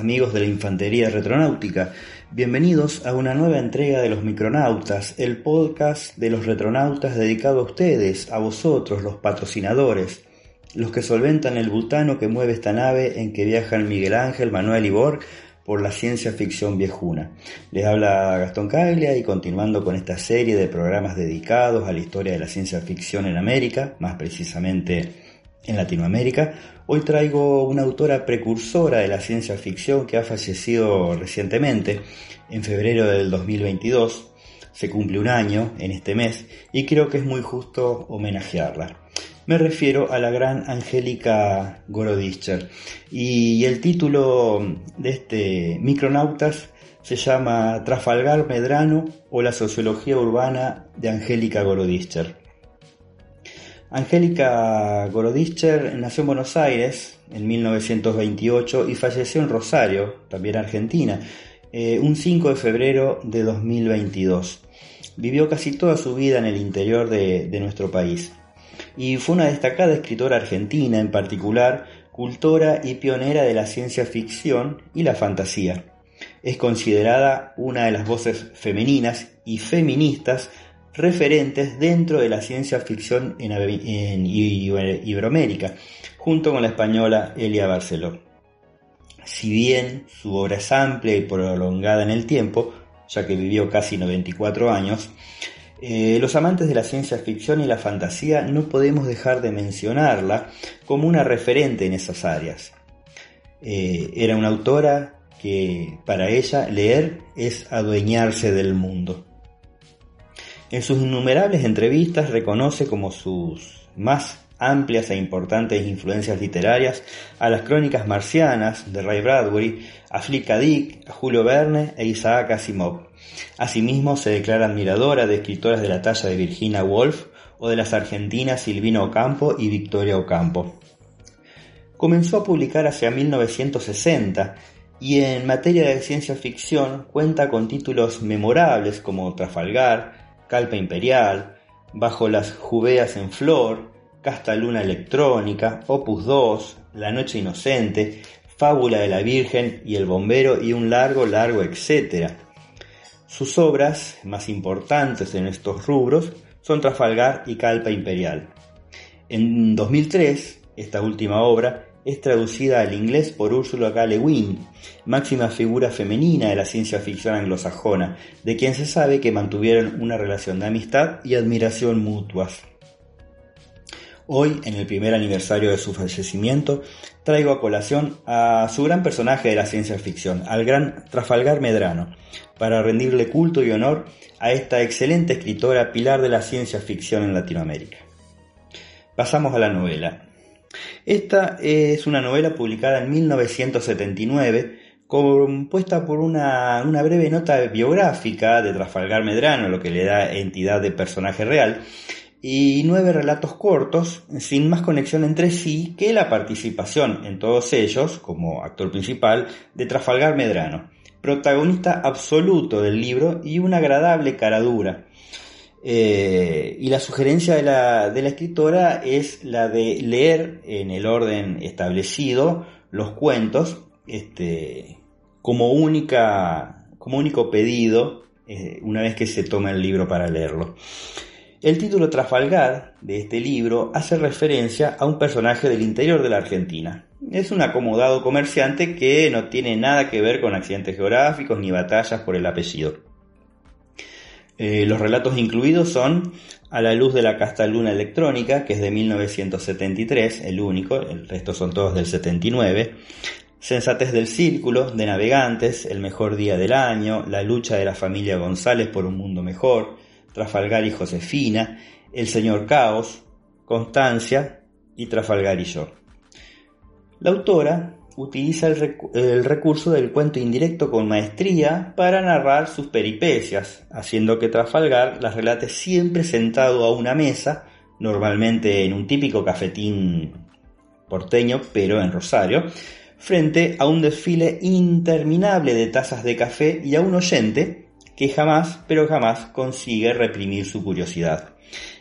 Amigos de la Infantería Retronáutica, bienvenidos a una nueva entrega de los Micronautas, el podcast de los retronautas dedicado a ustedes, a vosotros, los patrocinadores, los que solventan el butano que mueve esta nave en que viajan Miguel Ángel, Manuel y Borg por la ciencia ficción viejuna. Les habla Gastón Caglia y continuando con esta serie de programas dedicados a la historia de la ciencia ficción en América, más precisamente en Latinoamérica. Hoy traigo una autora precursora de la ciencia ficción que ha fallecido recientemente, en febrero del 2022. Se cumple un año en este mes y creo que es muy justo homenajearla. Me refiero a la gran Angélica Gorodischer y el título de este Micronautas se llama Trafalgar Medrano o la sociología urbana de Angélica Gorodischer. Angélica Gorodischer nació en Buenos Aires en 1928 y falleció en Rosario, también Argentina, eh, un 5 de febrero de 2022. Vivió casi toda su vida en el interior de, de nuestro país y fue una destacada escritora argentina, en particular cultora y pionera de la ciencia ficción y la fantasía. Es considerada una de las voces femeninas y feministas referentes dentro de la ciencia ficción en, Iberoamérica, junto con la española Elia Barceló. Si bien su obra es amplia y prolongada en el tiempo, ya que vivió casi 94 años, eh, los amantes de la ciencia ficción y la fantasía no podemos dejar de mencionarla como una referente en esas áreas. Eh, era una autora que para ella leer es adueñarse del mundo. En sus innumerables entrevistas reconoce como sus más amplias e importantes influencias literarias a las crónicas marcianas de Ray Bradbury, a Philip K. A Julio Verne e Isaac Asimov. Asimismo se declara admiradora de escritoras de la talla de Virginia Woolf o de las argentinas Silvina Ocampo y Victoria Ocampo. Comenzó a publicar hacia 1960 y en materia de ciencia ficción cuenta con títulos memorables como Trafalgar, Calpa Imperial, Bajo las Jubeas en Flor, Casta Luna Electrónica, Opus 2, La Noche Inocente, Fábula de la Virgen y El Bombero y un largo, largo, etcétera. Sus obras más importantes en estos rubros son Trafalgar y Calpa Imperial. En 2003, esta última obra es traducida al inglés por Ursula K. Le Guin, máxima figura femenina de la ciencia ficción anglosajona, de quien se sabe que mantuvieron una relación de amistad y admiración mutuas. Hoy, en el primer aniversario de su fallecimiento, traigo a colación a su gran personaje de la ciencia ficción, al gran Trafalgar Medrano, para rendirle culto y honor a esta excelente escritora pilar de la ciencia ficción en Latinoamérica. Pasamos a la novela. Esta es una novela publicada en 1979, compuesta por una, breve nota biográfica de Trafalgar Medrano, lo que le da entidad de personaje real, y nueve relatos cortos, sin más conexión entre sí que la participación en todos ellos, como actor principal, de Trafalgar Medrano, protagonista absoluto del libro y una agradable caradura eh, y la sugerencia de la, escritora es la de leer en el orden establecido los cuentos este, como, única, como único pedido eh, una vez que se toma el libro para leerlo. El título Trafalgar de este libro hace referencia a un personaje del interior de la Argentina. Es un acomodado comerciante que no tiene nada que ver con accidentes geográficos ni batallas por el apellido. Eh, los relatos incluidos son A la luz de la casta luna electrónica, que es de 1973, el único, el resto son todos del 79. Sensatez del Círculo, de Navegantes, El Mejor Día del Año, La lucha de la familia González por un mundo mejor, Trafalgar y Josefina, El Señor Caos, Constancia y Trafalgar y yo. La autora utiliza el, recurso del cuento indirecto con maestría para narrar sus peripecias, haciendo que Trafalgar las relate siempre sentado a una mesa, normalmente en un típico cafetín porteño, pero en Rosario, frente a un desfile interminable de tazas de café y a un oyente que jamás, pero jamás consigue reprimir su curiosidad.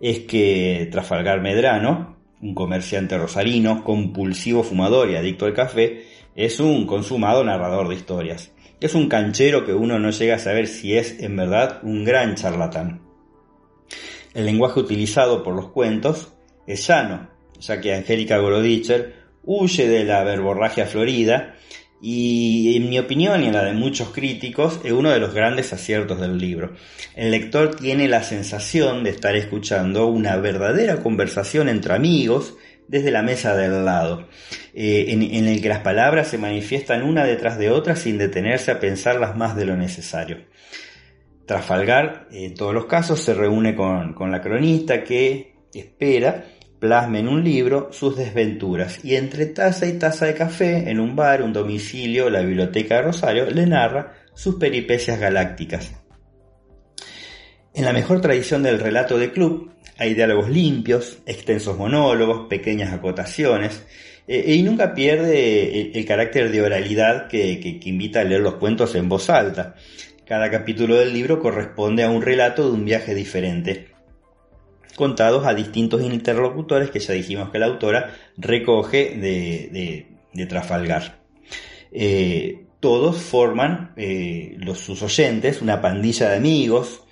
Es que Trafalgar Medrano, un comerciante rosarino, compulsivo fumador y adicto al café, es un consumado narrador de historias. Es un canchero que uno no llega a saber si es en verdad un gran charlatán. El lenguaje utilizado por los cuentos es llano, ya que Angélica Gorodicher huye de la verborragia florida y en mi opinión y en la de muchos críticos es uno de los grandes aciertos del libro. El lector tiene la sensación de estar escuchando una verdadera conversación entre amigos desde la mesa del lado, eh, en, el que las palabras se manifiestan una detrás de otra sin detenerse a pensarlas más de lo necesario. Trafalgar, en todos los casos, se reúne con, con la cronista que espera plasma en un libro sus desventuras y entre taza y taza de café, en un bar, un domicilio, la biblioteca de Rosario, le narra sus peripecias galácticas. En la mejor tradición del relato de club, hay diálogos limpios, extensos monólogos, pequeñas acotaciones, eh, y nunca pierde el, carácter de oralidad que invita a leer los cuentos en voz alta. Cada capítulo del libro corresponde a un relato de un viaje diferente, contados a distintos interlocutores que ya dijimos que la autora recoge de, Trafalgar. Eh, todos forman, eh, los, sus oyentes, una pandilla de amigos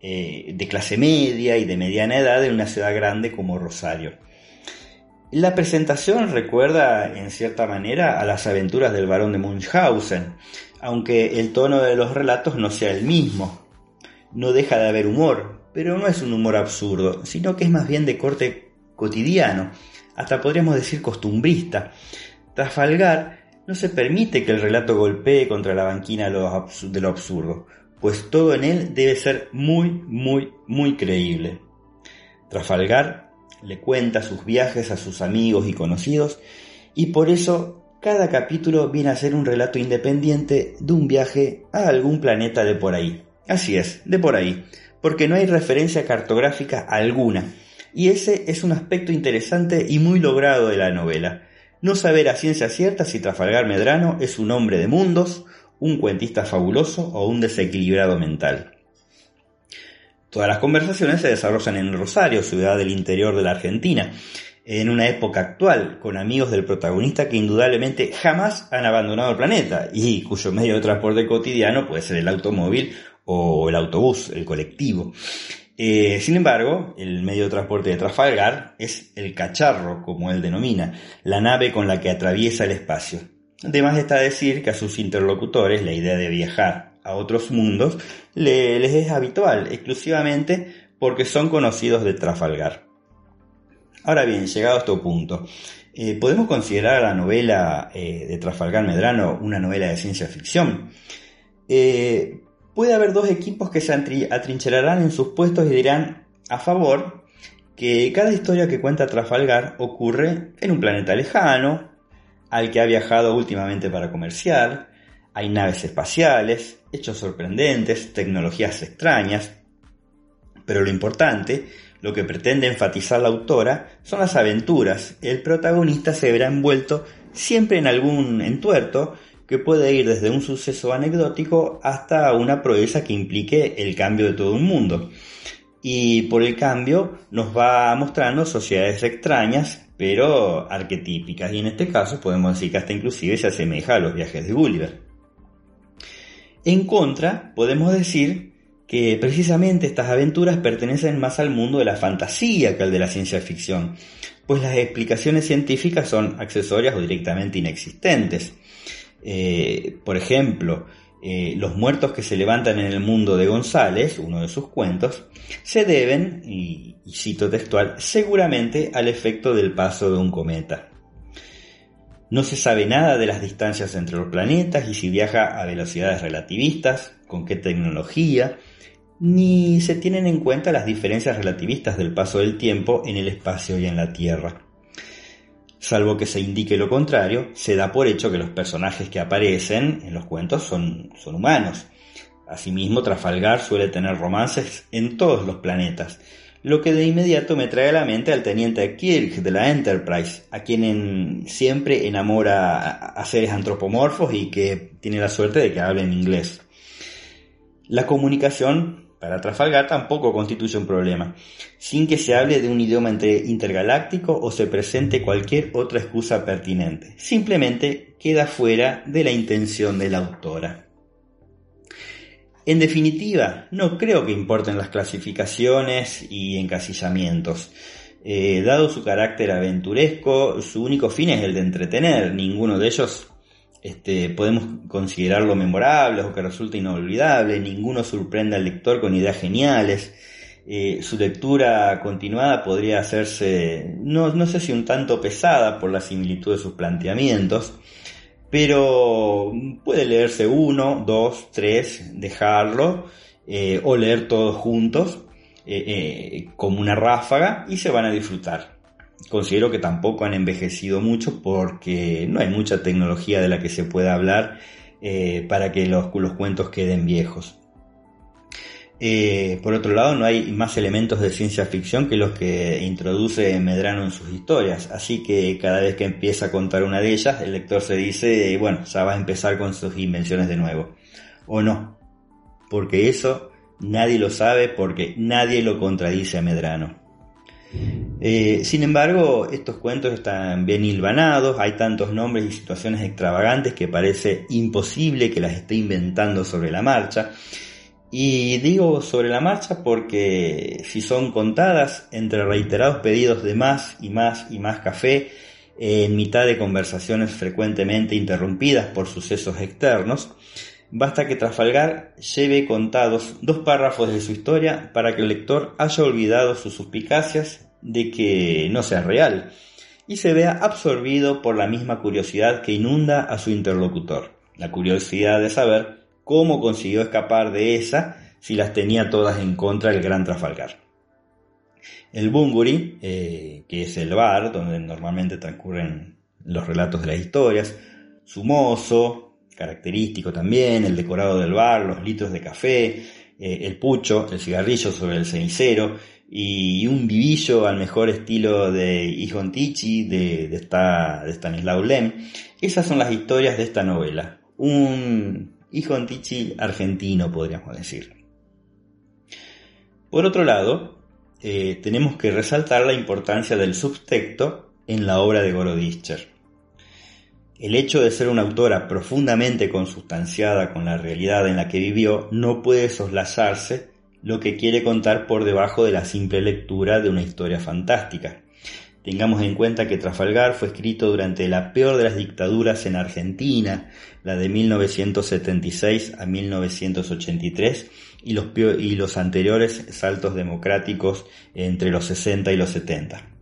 eh, de clase media y de mediana edad en una ciudad grande como Rosario. La presentación recuerda en cierta manera a las aventuras del barón de Munchausen, aunque el tono de los relatos no sea el mismo. No deja de haber humor, pero no es un humor absurdo, sino que es más bien de corte cotidiano, hasta podríamos decir costumbrista. Trafalgar no se permite que el relato golpee contra la banquina de lo absurdo, pues todo en él debe ser muy, muy, muy creíble. Trafalgar le cuenta sus viajes a sus amigos y conocidos y por eso cada capítulo viene a ser un relato independiente de un viaje a algún planeta de por ahí. Así es, de por ahí, porque no hay referencia cartográfica alguna. Y ese es un aspecto interesante y muy logrado de la novela. No saber a ciencia cierta si Trafalgar Medrano es un hombre de mundos, un cuentista fabuloso o un desequilibrado mental. Todas las conversaciones se desarrollan en Rosario, ciudad del interior de la Argentina, en una época actual, con amigos del protagonista que indudablemente jamás han abandonado el planeta y cuyo medio de transporte cotidiano puede ser el automóvil o el autobús, el colectivo. Eh, sin embargo, el medio de transporte de Trafalgar es el cacharro, como él denomina, la nave con la que atraviesa el espacio. Además está decir que a sus interlocutores la idea de viajar a otros mundos les es habitual, exclusivamente porque son conocidos de Trafalgar. Ahora bien, llegado a este punto, eh, ¿podemos considerar a la novela eh, de Trafalgar Medrano una novela de ciencia ficción? Puede haber dos equipos que se atrincherarán en sus puestos y dirán a favor que cada historia que cuenta Trafalgar ocurre en un planeta lejano, al que ha viajado últimamente para comerciar, hay naves espaciales, hechos sorprendentes, tecnologías extrañas, pero lo importante, lo que pretende enfatizar la autora, son las aventuras. El protagonista se verá envuelto siempre en algún entuerto que puede ir desde un suceso anecdótico hasta una proeza que implique el cambio de todo un mundo. Y por el cambio nos va mostrando sociedades extrañas, pero arquetípicas, y en este caso podemos decir que hasta inclusive se asemeja a los viajes de Gulliver. En contra, podemos decir que precisamente estas aventuras pertenecen más al mundo de la fantasía que al de la ciencia ficción, pues las explicaciones científicas son accesorias o directamente inexistentes. Eh, por ejemplo, eh, los muertos que se levantan en el mundo de González, uno de sus cuentos, se deben, y, y cito textual, seguramente al efecto del paso de un cometa. No se sabe nada de las distancias entre los planetas y si viaja a velocidades relativistas, con qué tecnología, ni se tienen en cuenta las diferencias relativistas del paso del tiempo en el espacio y en la Tierra. Salvo que se indique lo contrario, se da por hecho que los personajes que aparecen en los cuentos son, humanos. Asimismo, Trafalgar suele tener romances en todos los planetas, lo que de inmediato me trae a la mente al teniente Kirk de la Enterprise, a quien siempre enamora a seres antropomorfos y que tiene la suerte de que hablen inglés. La comunicación para Trafalgar tampoco constituye un problema, sin que se hable de un idioma intergaláctico o se presente cualquier otra excusa pertinente. Simplemente queda fuera de la intención de la autora. En definitiva, no creo que importen las clasificaciones y encasillamientos. Eh, dado su carácter aventuresco, su único fin es el de entretener. Ninguno de ellos este, podemos considerarlo memorable o que resulte inolvidable. Ninguno sorprende al lector con ideas geniales. Eh, su lectura continuada podría hacerse, no, no sé si un tanto pesada por la similitud de sus planteamientos pero puede leerse uno, dos, tres, dejarlo eh, o leer todos juntos eh, como una ráfaga y se van a disfrutar. Considero que tampoco han envejecido mucho porque no hay mucha tecnología de la que se pueda hablar para que los cuentos queden viejos. Eh, por otro lado, no hay más elementos de ciencia ficción que los que introduce Medrano en sus historias, así que cada vez que empieza a contar una de ellas, el lector se dice, bueno, ya va a empezar con sus invenciones de nuevo. O no, porque eso nadie lo sabe porque nadie lo contradice a Medrano. Eh, sin embargo, estos cuentos están bien hilvanados, hay tantos nombres y situaciones extravagantes que parece imposible que las esté inventando sobre la marcha, y digo sobre la marcha porque si son contadas entre reiterados pedidos de más y más y más café, en mitad de conversaciones frecuentemente interrumpidas por sucesos externos, basta que Trafalgar lleve contados dos párrafos de su historia para que el lector haya olvidado sus suspicacias de que no sea real y se vea absorbido por la misma curiosidad que inunda a su interlocutor, la curiosidad de saber cómo consiguió escapar de esa si las tenía todas en contra del gran Trafalgar. El Bunguri, eh, que es el bar donde normalmente transcurren los relatos de las historias, su mozo, característico también, el decorado del bar, los litros de café, eh, el pucho, el cigarrillo sobre el cenicero y un vivillo al mejor estilo de Ijon Tichi de, de, de Stanislaw Lem. Esas son las historias de esta novela. Un hijo Tichi argentino, podríamos decir. Por otro lado, eh, tenemos que resaltar la importancia del subtexto en la obra de Gorodischer. El hecho de ser una autora profundamente consustanciada con la realidad en la que vivió no puede soslayarse lo que quiere contar por debajo de la simple lectura de una historia fantástica. Tengamos en cuenta que Trafalgar fue escrito durante la peor de las dictaduras en Argentina, la de 1976 a 1983, y los, y los anteriores saltos democráticos entre los 60 y los 70.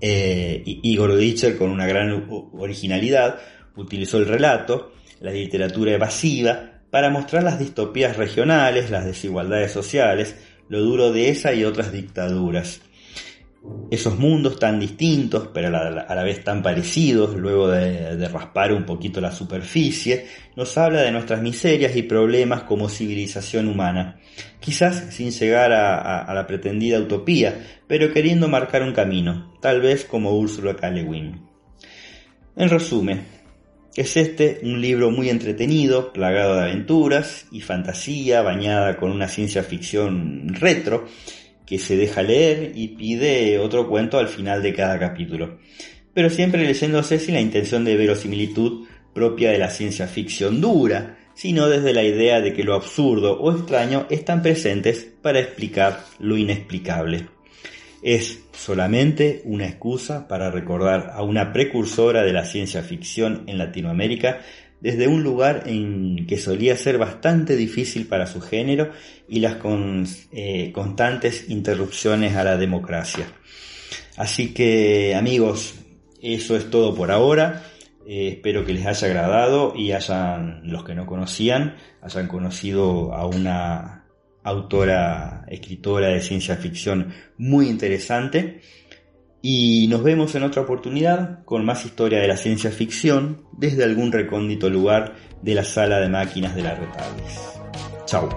Eh, Igor Ditcher, con una gran originalidad, utilizó el relato, la literatura evasiva, para mostrar las distopías regionales, las desigualdades sociales, lo duro de esa y otras dictaduras esos mundos tan distintos, pero a la, vez tan parecidos, luego de, raspar un poquito la superficie, nos habla de nuestras miserias y problemas como civilización humana, quizás sin llegar a, la pretendida utopía, pero queriendo marcar un camino, tal vez como Ursula K. En resumen, es este un libro muy entretenido, plagado de aventuras y fantasía, bañada con una ciencia ficción retro, que se deja leer y pide otro cuento al final de cada capítulo, pero siempre leyéndose sin la intención de verosimilitud propia de la ciencia ficción dura, sino desde la idea de que lo absurdo o extraño están presentes para explicar lo inexplicable. Es solamente una excusa para recordar a una precursora de la ciencia ficción en Latinoamérica, desde un lugar en que solía ser bastante difícil para su género y las eh, constantes interrupciones a la democracia. Así que amigos, eso es todo por ahora. Eh, espero que les haya agradado y hayan, los que no conocían, hayan conocido a una autora, escritora de ciencia ficción muy interesante. Y nos vemos en otra oportunidad con más historia de la ciencia ficción desde algún recóndito lugar de la sala de máquinas de la Retales. Chao.